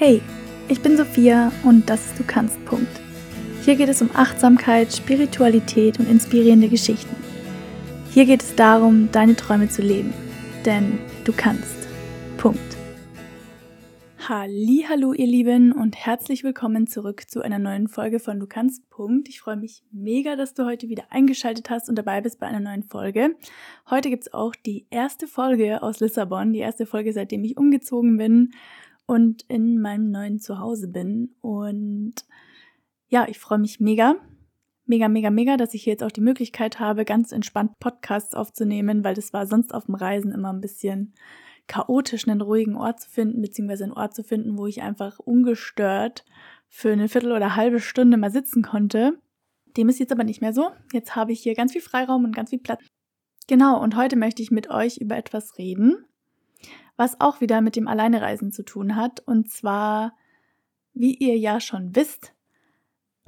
Hey, ich bin Sophia und das ist Du kannst. Punkt. Hier geht es um Achtsamkeit, Spiritualität und inspirierende Geschichten. Hier geht es darum, deine Träume zu leben. Denn du kannst. Punkt. Hallo, ihr Lieben und herzlich willkommen zurück zu einer neuen Folge von Du kannst. Punkt. Ich freue mich mega, dass du heute wieder eingeschaltet hast und dabei bist bei einer neuen Folge. Heute gibt es auch die erste Folge aus Lissabon, die erste Folge, seitdem ich umgezogen bin und in meinem neuen Zuhause bin. Und ja, ich freue mich mega, mega, mega, mega, dass ich hier jetzt auch die Möglichkeit habe, ganz entspannt Podcasts aufzunehmen, weil das war sonst auf dem Reisen immer ein bisschen chaotisch, einen ruhigen Ort zu finden, beziehungsweise einen Ort zu finden, wo ich einfach ungestört für eine Viertel oder halbe Stunde mal sitzen konnte. Dem ist jetzt aber nicht mehr so. Jetzt habe ich hier ganz viel Freiraum und ganz viel Platz. Genau, und heute möchte ich mit euch über etwas reden, was auch wieder mit dem Alleinereisen zu tun hat. Und zwar, wie ihr ja schon wisst,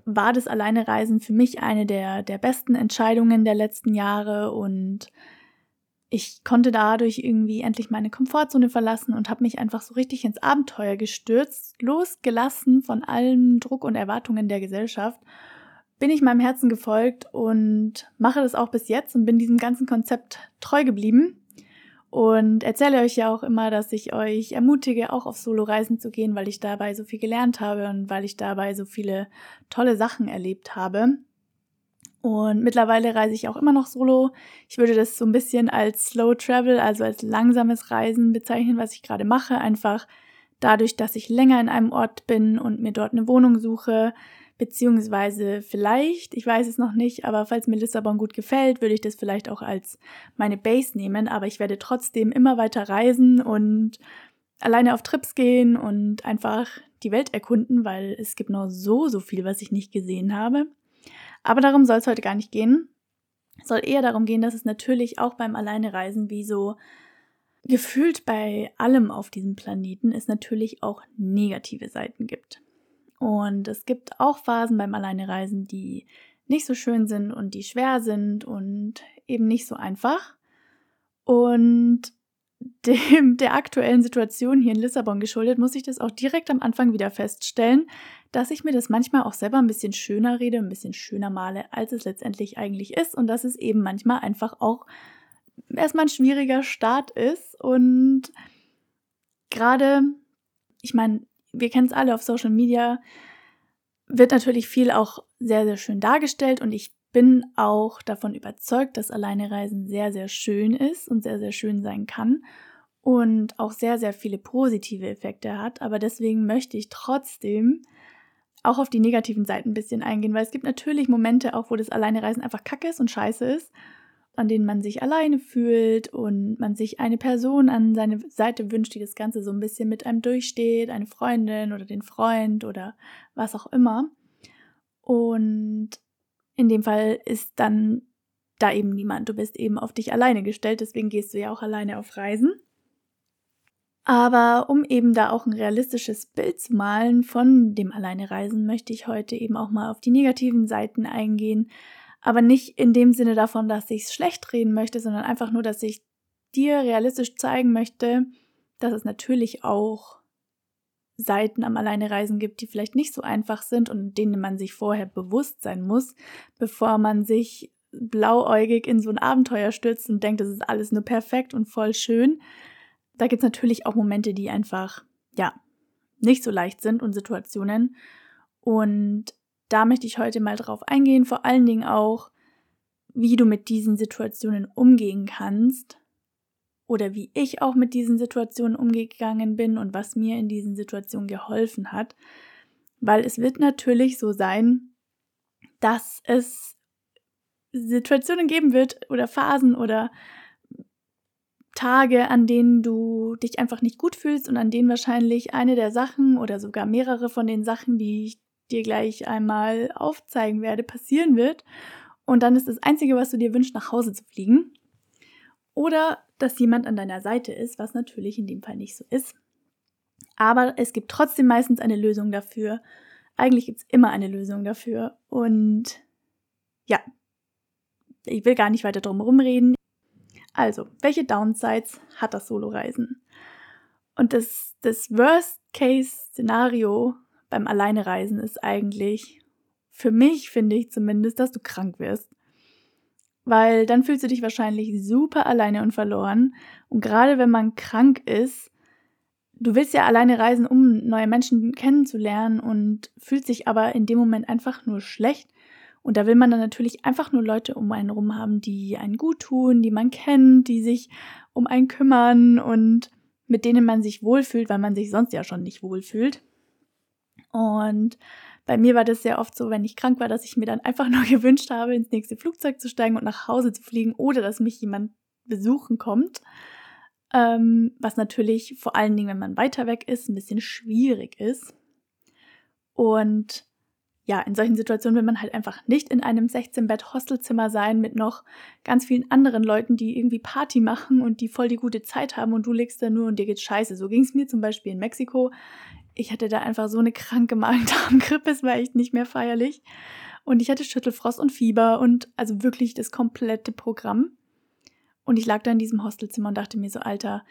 war das Alleinereisen für mich eine der, der besten Entscheidungen der letzten Jahre und ich konnte dadurch irgendwie endlich meine Komfortzone verlassen und habe mich einfach so richtig ins Abenteuer gestürzt, losgelassen von allem Druck und Erwartungen der Gesellschaft. Bin ich meinem Herzen gefolgt und mache das auch bis jetzt und bin diesem ganzen Konzept treu geblieben und erzähle euch ja auch immer, dass ich euch ermutige, auch auf Solo-Reisen zu gehen, weil ich dabei so viel gelernt habe und weil ich dabei so viele tolle Sachen erlebt habe. Und mittlerweile reise ich auch immer noch solo. Ich würde das so ein bisschen als Slow Travel, also als langsames Reisen bezeichnen, was ich gerade mache. Einfach dadurch, dass ich länger in einem Ort bin und mir dort eine Wohnung suche, beziehungsweise vielleicht, ich weiß es noch nicht, aber falls mir Lissabon gut gefällt, würde ich das vielleicht auch als meine Base nehmen, aber ich werde trotzdem immer weiter reisen und alleine auf Trips gehen und einfach die Welt erkunden, weil es gibt noch so, so viel, was ich nicht gesehen habe. Aber darum soll es heute gar nicht gehen. Es soll eher darum gehen, dass es natürlich auch beim Alleinereisen wie so gefühlt bei allem auf diesem Planeten es natürlich auch negative Seiten gibt. Und es gibt auch Phasen beim Alleinereisen, die nicht so schön sind und die schwer sind und eben nicht so einfach. Und dem, der aktuellen Situation hier in Lissabon geschuldet, muss ich das auch direkt am Anfang wieder feststellen, dass ich mir das manchmal auch selber ein bisschen schöner rede, ein bisschen schöner male, als es letztendlich eigentlich ist und dass es eben manchmal einfach auch erstmal ein schwieriger Start ist und gerade, ich meine, wir kennen es alle auf Social Media, wird natürlich viel auch sehr, sehr schön dargestellt und ich bin auch davon überzeugt, dass Alleinereisen sehr, sehr schön ist und sehr, sehr schön sein kann und auch sehr, sehr viele positive Effekte hat. Aber deswegen möchte ich trotzdem auch auf die negativen Seiten ein bisschen eingehen, weil es gibt natürlich Momente auch, wo das Alleinereisen einfach kacke ist und scheiße ist an denen man sich alleine fühlt und man sich eine Person an seine Seite wünscht, die das Ganze so ein bisschen mit einem durchsteht, eine Freundin oder den Freund oder was auch immer. Und in dem Fall ist dann da eben niemand. Du bist eben auf dich alleine gestellt, deswegen gehst du ja auch alleine auf Reisen. Aber um eben da auch ein realistisches Bild zu malen von dem Alleinereisen, möchte ich heute eben auch mal auf die negativen Seiten eingehen, aber nicht in dem Sinne davon, dass ich es schlecht reden möchte, sondern einfach nur, dass ich dir realistisch zeigen möchte, dass es natürlich auch Seiten am Alleinereisen gibt, die vielleicht nicht so einfach sind und denen man sich vorher bewusst sein muss, bevor man sich blauäugig in so ein Abenteuer stürzt und denkt, das ist alles nur perfekt und voll schön. Da gibt es natürlich auch Momente, die einfach, ja, nicht so leicht sind und Situationen. Und da möchte ich heute mal drauf eingehen, vor allen Dingen auch, wie du mit diesen Situationen umgehen kannst oder wie ich auch mit diesen Situationen umgegangen bin und was mir in diesen Situationen geholfen hat. Weil es wird natürlich so sein, dass es Situationen geben wird oder Phasen oder Tage, an denen du dich einfach nicht gut fühlst und an denen wahrscheinlich eine der Sachen oder sogar mehrere von den Sachen, die ich dir gleich einmal aufzeigen werde, passieren wird. Und dann ist das Einzige, was du dir wünschst, nach Hause zu fliegen. Oder dass jemand an deiner Seite ist, was natürlich in dem Fall nicht so ist. Aber es gibt trotzdem meistens eine Lösung dafür. Eigentlich gibt es immer eine Lösung dafür. Und ja, ich will gar nicht weiter drum reden. Also, welche Downsides hat das Solo-Reisen? Und das, das Worst-Case-Szenario beim Alleinereisen ist eigentlich, für mich finde ich zumindest, dass du krank wirst. Weil dann fühlst du dich wahrscheinlich super alleine und verloren. Und gerade wenn man krank ist, du willst ja alleine reisen, um neue Menschen kennenzulernen und fühlt sich aber in dem Moment einfach nur schlecht. Und da will man dann natürlich einfach nur Leute um einen rum haben, die einen gut tun, die man kennt, die sich um einen kümmern und mit denen man sich wohlfühlt, weil man sich sonst ja schon nicht wohlfühlt. Und bei mir war das sehr oft so, wenn ich krank war, dass ich mir dann einfach nur gewünscht habe, ins nächste Flugzeug zu steigen und nach Hause zu fliegen oder dass mich jemand besuchen kommt. Ähm, was natürlich vor allen Dingen, wenn man weiter weg ist, ein bisschen schwierig ist. Und ja, in solchen Situationen will man halt einfach nicht in einem 16-Bett-Hostelzimmer sein mit noch ganz vielen anderen Leuten, die irgendwie Party machen und die voll die gute Zeit haben und du legst da nur und dir geht's scheiße. So ging es mir zum Beispiel in Mexiko. Ich hatte da einfach so eine kranke Magen-Darm-Grippe, es war echt nicht mehr feierlich. Und ich hatte Schüttelfrost und Fieber und also wirklich das komplette Programm. Und ich lag da in diesem Hostelzimmer und dachte mir so, Alter,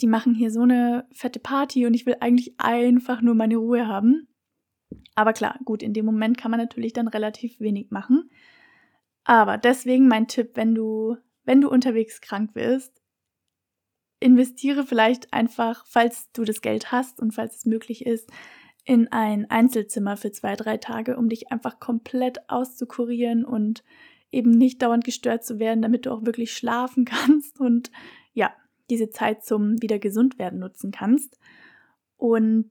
die machen hier so eine fette Party und ich will eigentlich einfach nur meine Ruhe haben. Aber klar, gut, in dem Moment kann man natürlich dann relativ wenig machen. Aber deswegen mein Tipp, wenn du, wenn du unterwegs krank wirst, investiere vielleicht einfach, falls du das Geld hast und falls es möglich ist, in ein Einzelzimmer für zwei, drei Tage, um dich einfach komplett auszukurieren und eben nicht dauernd gestört zu werden, damit du auch wirklich schlafen kannst und ja, diese Zeit zum wieder gesund werden nutzen kannst. Und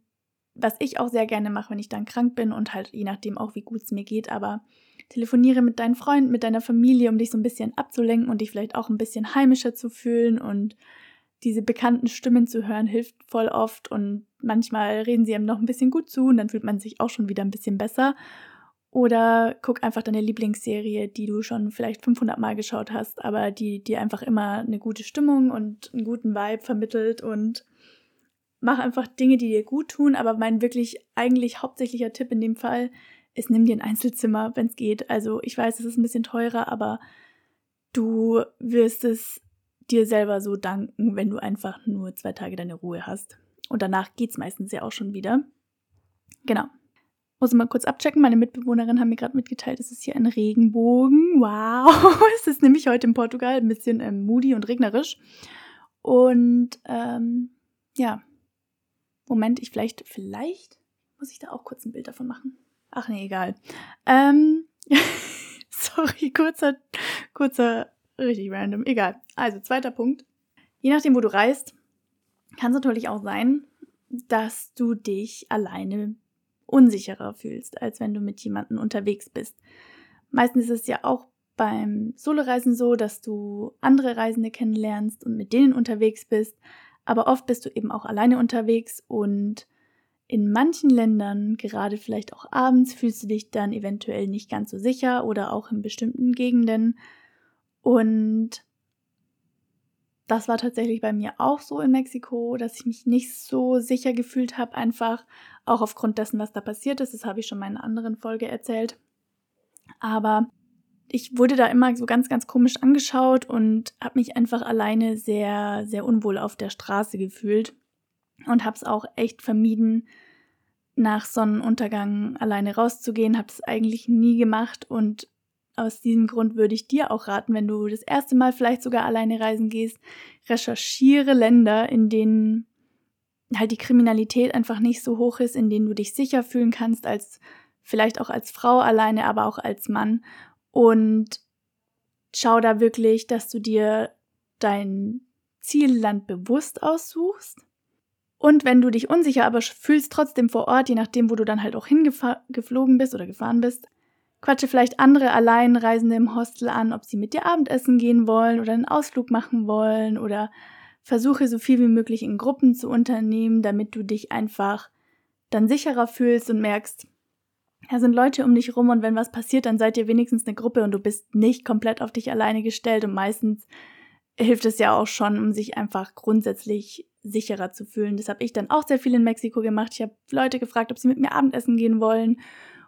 was ich auch sehr gerne mache, wenn ich dann krank bin und halt je nachdem auch, wie gut es mir geht, aber telefoniere mit deinen Freunden, mit deiner Familie, um dich so ein bisschen abzulenken und dich vielleicht auch ein bisschen heimischer zu fühlen und diese bekannten Stimmen zu hören, hilft voll oft und manchmal reden sie einem noch ein bisschen gut zu und dann fühlt man sich auch schon wieder ein bisschen besser. Oder guck einfach deine Lieblingsserie, die du schon vielleicht 500 Mal geschaut hast, aber die dir einfach immer eine gute Stimmung und einen guten Vibe vermittelt und mach einfach Dinge, die dir gut tun. Aber mein wirklich eigentlich hauptsächlicher Tipp in dem Fall ist, nimm dir ein Einzelzimmer, wenn es geht. Also ich weiß, es ist ein bisschen teurer, aber du wirst es dir selber so danken, wenn du einfach nur zwei Tage deine Ruhe hast. Und danach geht es meistens ja auch schon wieder. Genau. Muss mal kurz abchecken. Meine Mitbewohnerin haben mir gerade mitgeteilt, es ist hier ein Regenbogen. Wow. es ist nämlich heute in Portugal ein bisschen ähm, moody und regnerisch. Und ähm, ja. Moment, ich vielleicht, vielleicht muss ich da auch kurz ein Bild davon machen. Ach nee, egal. Ähm, sorry, kurzer, kurzer, richtig random. Egal. Also, zweiter Punkt. Je nachdem, wo du reist, kann es natürlich auch sein, dass du dich alleine unsicherer fühlst, als wenn du mit jemandem unterwegs bist. Meistens ist es ja auch beim Soloreisen so, dass du andere Reisende kennenlernst und mit denen unterwegs bist, aber oft bist du eben auch alleine unterwegs und in manchen Ländern, gerade vielleicht auch abends, fühlst du dich dann eventuell nicht ganz so sicher oder auch in bestimmten Gegenden. Und das war tatsächlich bei mir auch so in Mexiko, dass ich mich nicht so sicher gefühlt habe, einfach auch aufgrund dessen, was da passiert ist. Das habe ich schon in einer anderen Folge erzählt. Aber ich wurde da immer so ganz, ganz komisch angeschaut und habe mich einfach alleine sehr, sehr unwohl auf der Straße gefühlt und habe es auch echt vermieden, nach Sonnenuntergang alleine rauszugehen. Habe es eigentlich nie gemacht und aus diesem Grund würde ich dir auch raten, wenn du das erste Mal vielleicht sogar alleine reisen gehst, recherchiere Länder, in denen halt die Kriminalität einfach nicht so hoch ist, in denen du dich sicher fühlen kannst, als vielleicht auch als Frau alleine, aber auch als Mann. Und schau da wirklich, dass du dir dein Zielland bewusst aussuchst. Und wenn du dich unsicher aber fühlst, trotzdem vor Ort, je nachdem, wo du dann halt auch hingeflogen bist oder gefahren bist, Quatsche vielleicht andere Alleinreisende im Hostel an, ob sie mit dir Abendessen gehen wollen oder einen Ausflug machen wollen oder versuche so viel wie möglich in Gruppen zu unternehmen, damit du dich einfach dann sicherer fühlst und merkst, da sind Leute um dich rum und wenn was passiert, dann seid ihr wenigstens eine Gruppe und du bist nicht komplett auf dich alleine gestellt und meistens hilft es ja auch schon, um sich einfach grundsätzlich sicherer zu fühlen. Das habe ich dann auch sehr viel in Mexiko gemacht. Ich habe Leute gefragt, ob sie mit mir Abendessen gehen wollen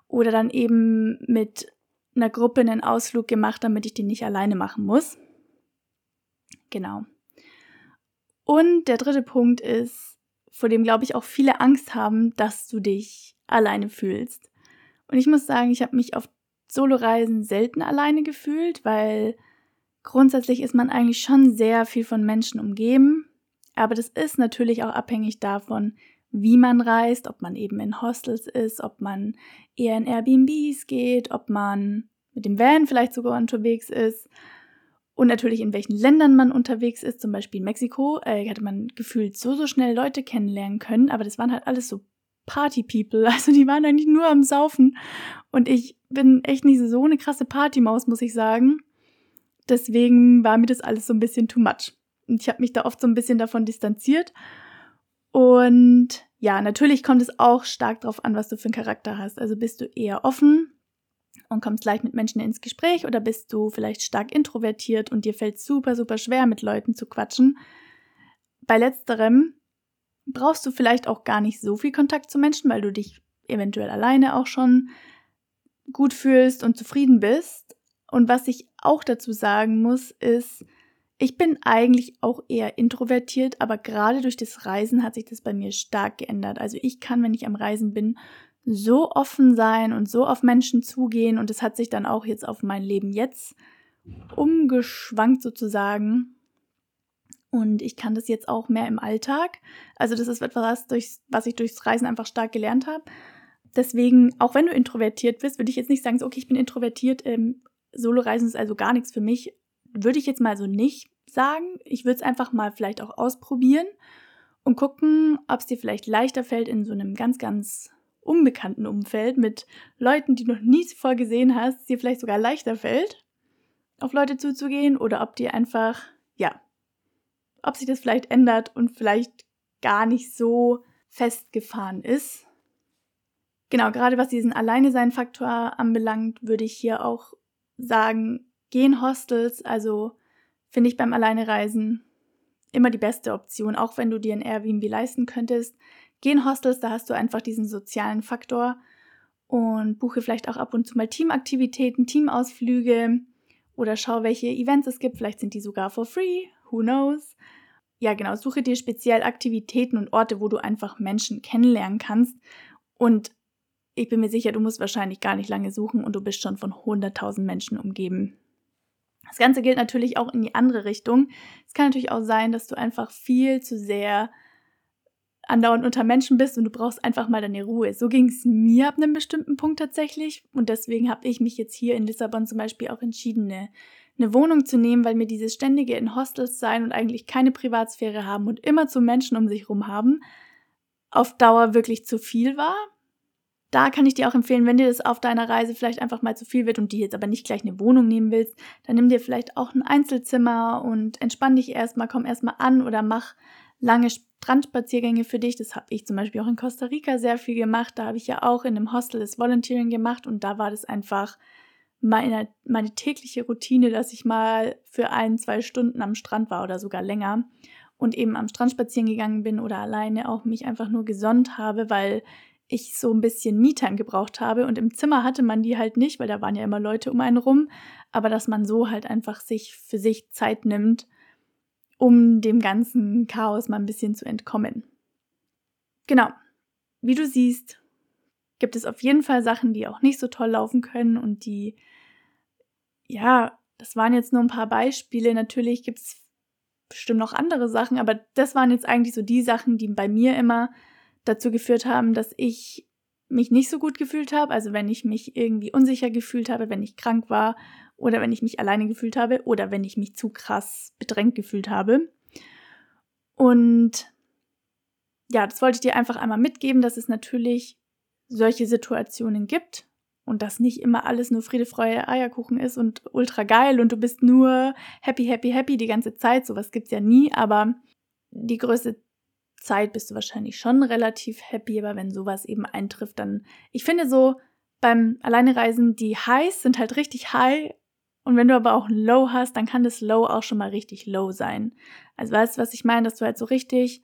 oder dann eben mit einer Gruppe einen Ausflug gemacht, damit ich den nicht alleine machen muss. Genau. Und der dritte Punkt ist, vor dem, glaube ich, auch viele Angst haben, dass du dich alleine fühlst. Und ich muss sagen, ich habe mich auf Soloreisen selten alleine gefühlt, weil grundsätzlich ist man eigentlich schon sehr viel von Menschen umgeben. Aber das ist natürlich auch abhängig davon, wie man reist, ob man eben in Hostels ist, ob man eher in Airbnbs geht, ob man mit dem Van vielleicht sogar unterwegs ist und natürlich in welchen Ländern man unterwegs ist. Zum Beispiel in Mexiko äh, hatte man gefühlt so, so schnell Leute kennenlernen können, aber das waren halt alles so Party-People. Also die waren eigentlich nur am Saufen. Und ich bin echt nicht so eine krasse Partymaus, muss ich sagen. Deswegen war mir das alles so ein bisschen too much. Und ich habe mich da oft so ein bisschen davon distanziert und ja, natürlich kommt es auch stark darauf an, was du für einen Charakter hast. Also bist du eher offen und kommst leicht mit Menschen ins Gespräch oder bist du vielleicht stark introvertiert und dir fällt super, super schwer, mit Leuten zu quatschen. Bei letzterem brauchst du vielleicht auch gar nicht so viel Kontakt zu Menschen, weil du dich eventuell alleine auch schon gut fühlst und zufrieden bist. Und was ich auch dazu sagen muss, ist, ich bin eigentlich auch eher introvertiert, aber gerade durch das Reisen hat sich das bei mir stark geändert. Also ich kann, wenn ich am Reisen bin, so offen sein und so auf Menschen zugehen und es hat sich dann auch jetzt auf mein Leben jetzt umgeschwankt sozusagen. Und ich kann das jetzt auch mehr im Alltag. Also das ist etwas, was ich durchs Reisen einfach stark gelernt habe. Deswegen, auch wenn du introvertiert bist, würde ich jetzt nicht sagen, so, okay, ich bin introvertiert, ähm, Solo-Reisen ist also gar nichts für mich würde ich jetzt mal so nicht sagen. Ich würde es einfach mal vielleicht auch ausprobieren und gucken, ob es dir vielleicht leichter fällt in so einem ganz, ganz unbekannten Umfeld mit Leuten, die du noch nie zuvor gesehen hast, dir vielleicht sogar leichter fällt, auf Leute zuzugehen oder ob dir einfach, ja, ob sich das vielleicht ändert und vielleicht gar nicht so festgefahren ist. Genau, gerade was diesen Alleinesein-Faktor anbelangt, würde ich hier auch sagen, gehen Hostels, also finde ich beim Alleinereisen immer die beste Option, auch wenn du dir ein Airbnb leisten könntest. Gehen Hostels, da hast du einfach diesen sozialen Faktor und buche vielleicht auch ab und zu mal Teamaktivitäten, Teamausflüge oder schau, welche Events es gibt. Vielleicht sind die sogar for free, who knows. Ja, genau, suche dir speziell Aktivitäten und Orte, wo du einfach Menschen kennenlernen kannst. Und ich bin mir sicher, du musst wahrscheinlich gar nicht lange suchen und du bist schon von 100.000 Menschen umgeben. Das Ganze gilt natürlich auch in die andere Richtung. Es kann natürlich auch sein, dass du einfach viel zu sehr andauernd unter Menschen bist und du brauchst einfach mal deine Ruhe. So ging es mir ab einem bestimmten Punkt tatsächlich und deswegen habe ich mich jetzt hier in Lissabon zum Beispiel auch entschieden, eine, eine Wohnung zu nehmen, weil mir dieses ständige in Hostels sein und eigentlich keine Privatsphäre haben und immer zu Menschen um sich herum haben, auf Dauer wirklich zu viel war da kann ich dir auch empfehlen, wenn dir das auf deiner Reise vielleicht einfach mal zu viel wird und du jetzt aber nicht gleich eine Wohnung nehmen willst, dann nimm dir vielleicht auch ein Einzelzimmer und entspann dich erstmal, komm erstmal an oder mach lange Strandspaziergänge für dich. Das habe ich zum Beispiel auch in Costa Rica sehr viel gemacht. Da habe ich ja auch in einem Hostel das Volunteering gemacht und da war das einfach meine, meine tägliche Routine, dass ich mal für ein, zwei Stunden am Strand war oder sogar länger und eben am Strand spazieren gegangen bin oder alleine auch mich einfach nur gesonnt habe, weil ich so ein bisschen Me-Time gebraucht habe. Und im Zimmer hatte man die halt nicht, weil da waren ja immer Leute um einen rum. Aber dass man so halt einfach sich für sich Zeit nimmt, um dem ganzen Chaos mal ein bisschen zu entkommen. Genau. Wie du siehst, gibt es auf jeden Fall Sachen, die auch nicht so toll laufen können und die, ja, das waren jetzt nur ein paar Beispiele. Natürlich gibt es bestimmt noch andere Sachen, aber das waren jetzt eigentlich so die Sachen, die bei mir immer dazu geführt haben, dass ich mich nicht so gut gefühlt habe. Also wenn ich mich irgendwie unsicher gefühlt habe, wenn ich krank war oder wenn ich mich alleine gefühlt habe oder wenn ich mich zu krass bedrängt gefühlt habe. Und ja, das wollte ich dir einfach einmal mitgeben, dass es natürlich solche Situationen gibt und dass nicht immer alles nur Friede, Freude, Eierkuchen ist und ultra geil und du bist nur happy, happy, happy die ganze Zeit. Sowas gibt's ja nie, aber die größte Zeit bist du wahrscheinlich schon relativ happy, aber wenn sowas eben eintrifft, dann, ich finde so beim Alleinereisen, die Highs sind halt richtig high und wenn du aber auch ein Low hast, dann kann das Low auch schon mal richtig low sein. Also weißt du, was ich meine, dass du halt so richtig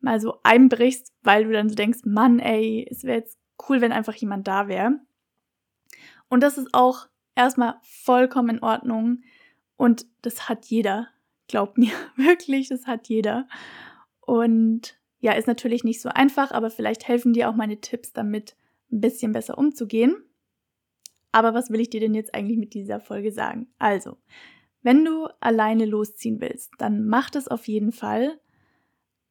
mal so einbrichst, weil du dann so denkst, Mann, ey, es wäre jetzt cool, wenn einfach jemand da wäre. Und das ist auch erstmal vollkommen in Ordnung und das hat jeder. Glaub mir, wirklich, das hat jeder. Und Ja, ist natürlich nicht so einfach, aber vielleicht helfen dir auch meine Tipps damit, ein bisschen besser umzugehen. Aber was will ich dir denn jetzt eigentlich mit dieser Folge sagen? Also, wenn du alleine losziehen willst, dann mach das auf jeden Fall.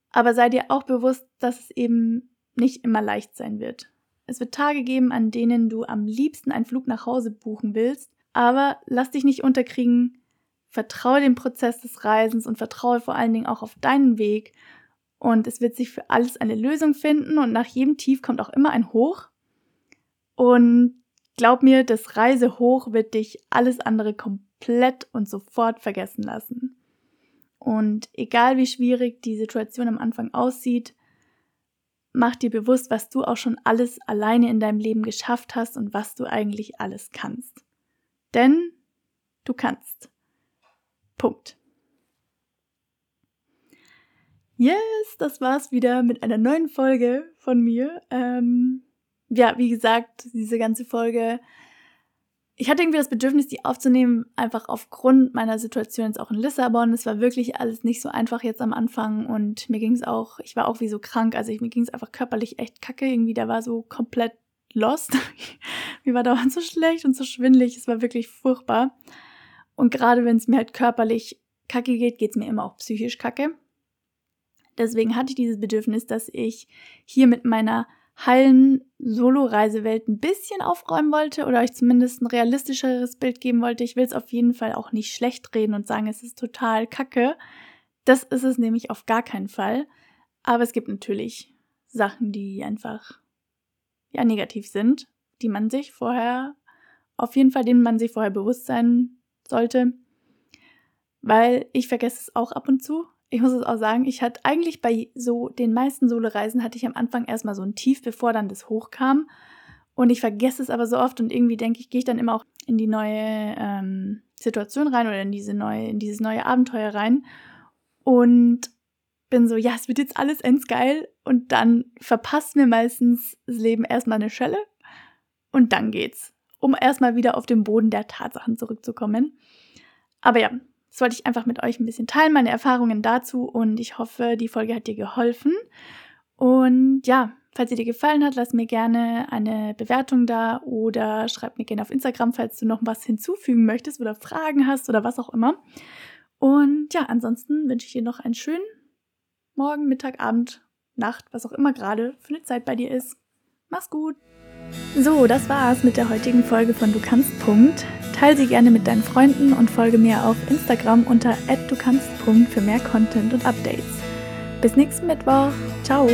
Aber sei dir auch bewusst, dass es eben nicht immer leicht sein wird. Es wird Tage geben, an denen du am liebsten einen Flug nach Hause buchen willst, aber lass dich nicht unterkriegen. Vertraue dem Prozess des Reisens und vertraue vor allen Dingen auch auf deinen Weg. Und es wird sich für alles eine Lösung finden und nach jedem Tief kommt auch immer ein Hoch. Und glaub mir, das Reisehoch wird dich alles andere komplett und sofort vergessen lassen. Und egal wie schwierig die Situation am Anfang aussieht, mach dir bewusst, was du auch schon alles alleine in deinem Leben geschafft hast und was du eigentlich alles kannst. Denn du kannst. Punkt. Yes, das war's wieder mit einer neuen Folge von mir. Ähm, ja, wie gesagt, diese ganze Folge ich hatte irgendwie das Bedürfnis, die aufzunehmen, einfach aufgrund meiner Situation jetzt auch in Lissabon. Es war wirklich alles nicht so einfach jetzt am Anfang und mir ging es auch, ich war auch wie so krank, also ich, mir ging es einfach körperlich echt kacke. Irgendwie, da war so komplett lost. mir war dauernd so schlecht und so schwindlig. Es war wirklich furchtbar. Und gerade wenn es mir halt körperlich kacke geht, geht es mir immer auch psychisch kacke. Deswegen hatte ich dieses Bedürfnis, dass ich hier mit meiner heilen Solo-Reisewelt ein bisschen aufräumen wollte oder euch zumindest ein realistischeres Bild geben wollte. Ich will es auf jeden Fall auch nicht schlecht reden und sagen, es ist total kacke. Das ist es nämlich auf gar keinen Fall. Aber es gibt natürlich Sachen, die einfach ja negativ sind, die man sich vorher auf jeden Fall, denen man sich vorher bewusst sein sollte. Weil ich vergesse es auch ab und zu ich muss es auch sagen, ich hatte eigentlich bei so den meisten Solo-Reisen hatte ich am Anfang erstmal so ein Tief, bevor dann das hochkam. Und ich vergesse es aber so oft und irgendwie denke ich, gehe ich dann immer auch in die neue ähm, Situation rein oder in diese neue, in dieses neue Abenteuer rein und bin so, ja, es wird jetzt alles geil und dann verpasst mir meistens das Leben erstmal eine Schelle und dann geht's, um erstmal wieder auf den Boden der Tatsachen zurückzukommen. Aber ja, das wollte ich einfach mit euch ein bisschen teilen, meine Erfahrungen dazu und ich hoffe, die Folge hat dir geholfen. Und ja, falls sie dir gefallen hat, lass mir gerne eine Bewertung da oder schreib mir gerne auf Instagram, falls du noch was hinzufügen möchtest oder Fragen hast oder was auch immer. Und ja, ansonsten wünsche ich dir noch einen schönen Morgen, Mittag, Abend, Nacht, was auch immer gerade für eine Zeit bei dir ist. Mach's gut! So, das war's mit der heutigen Folge von Du kannst. Punkt. Teil sie gerne mit deinen Freunden und folge mir auf Instagram unter @dukannst. für mehr Content und Updates. Bis nächsten Mittwoch. Ciao.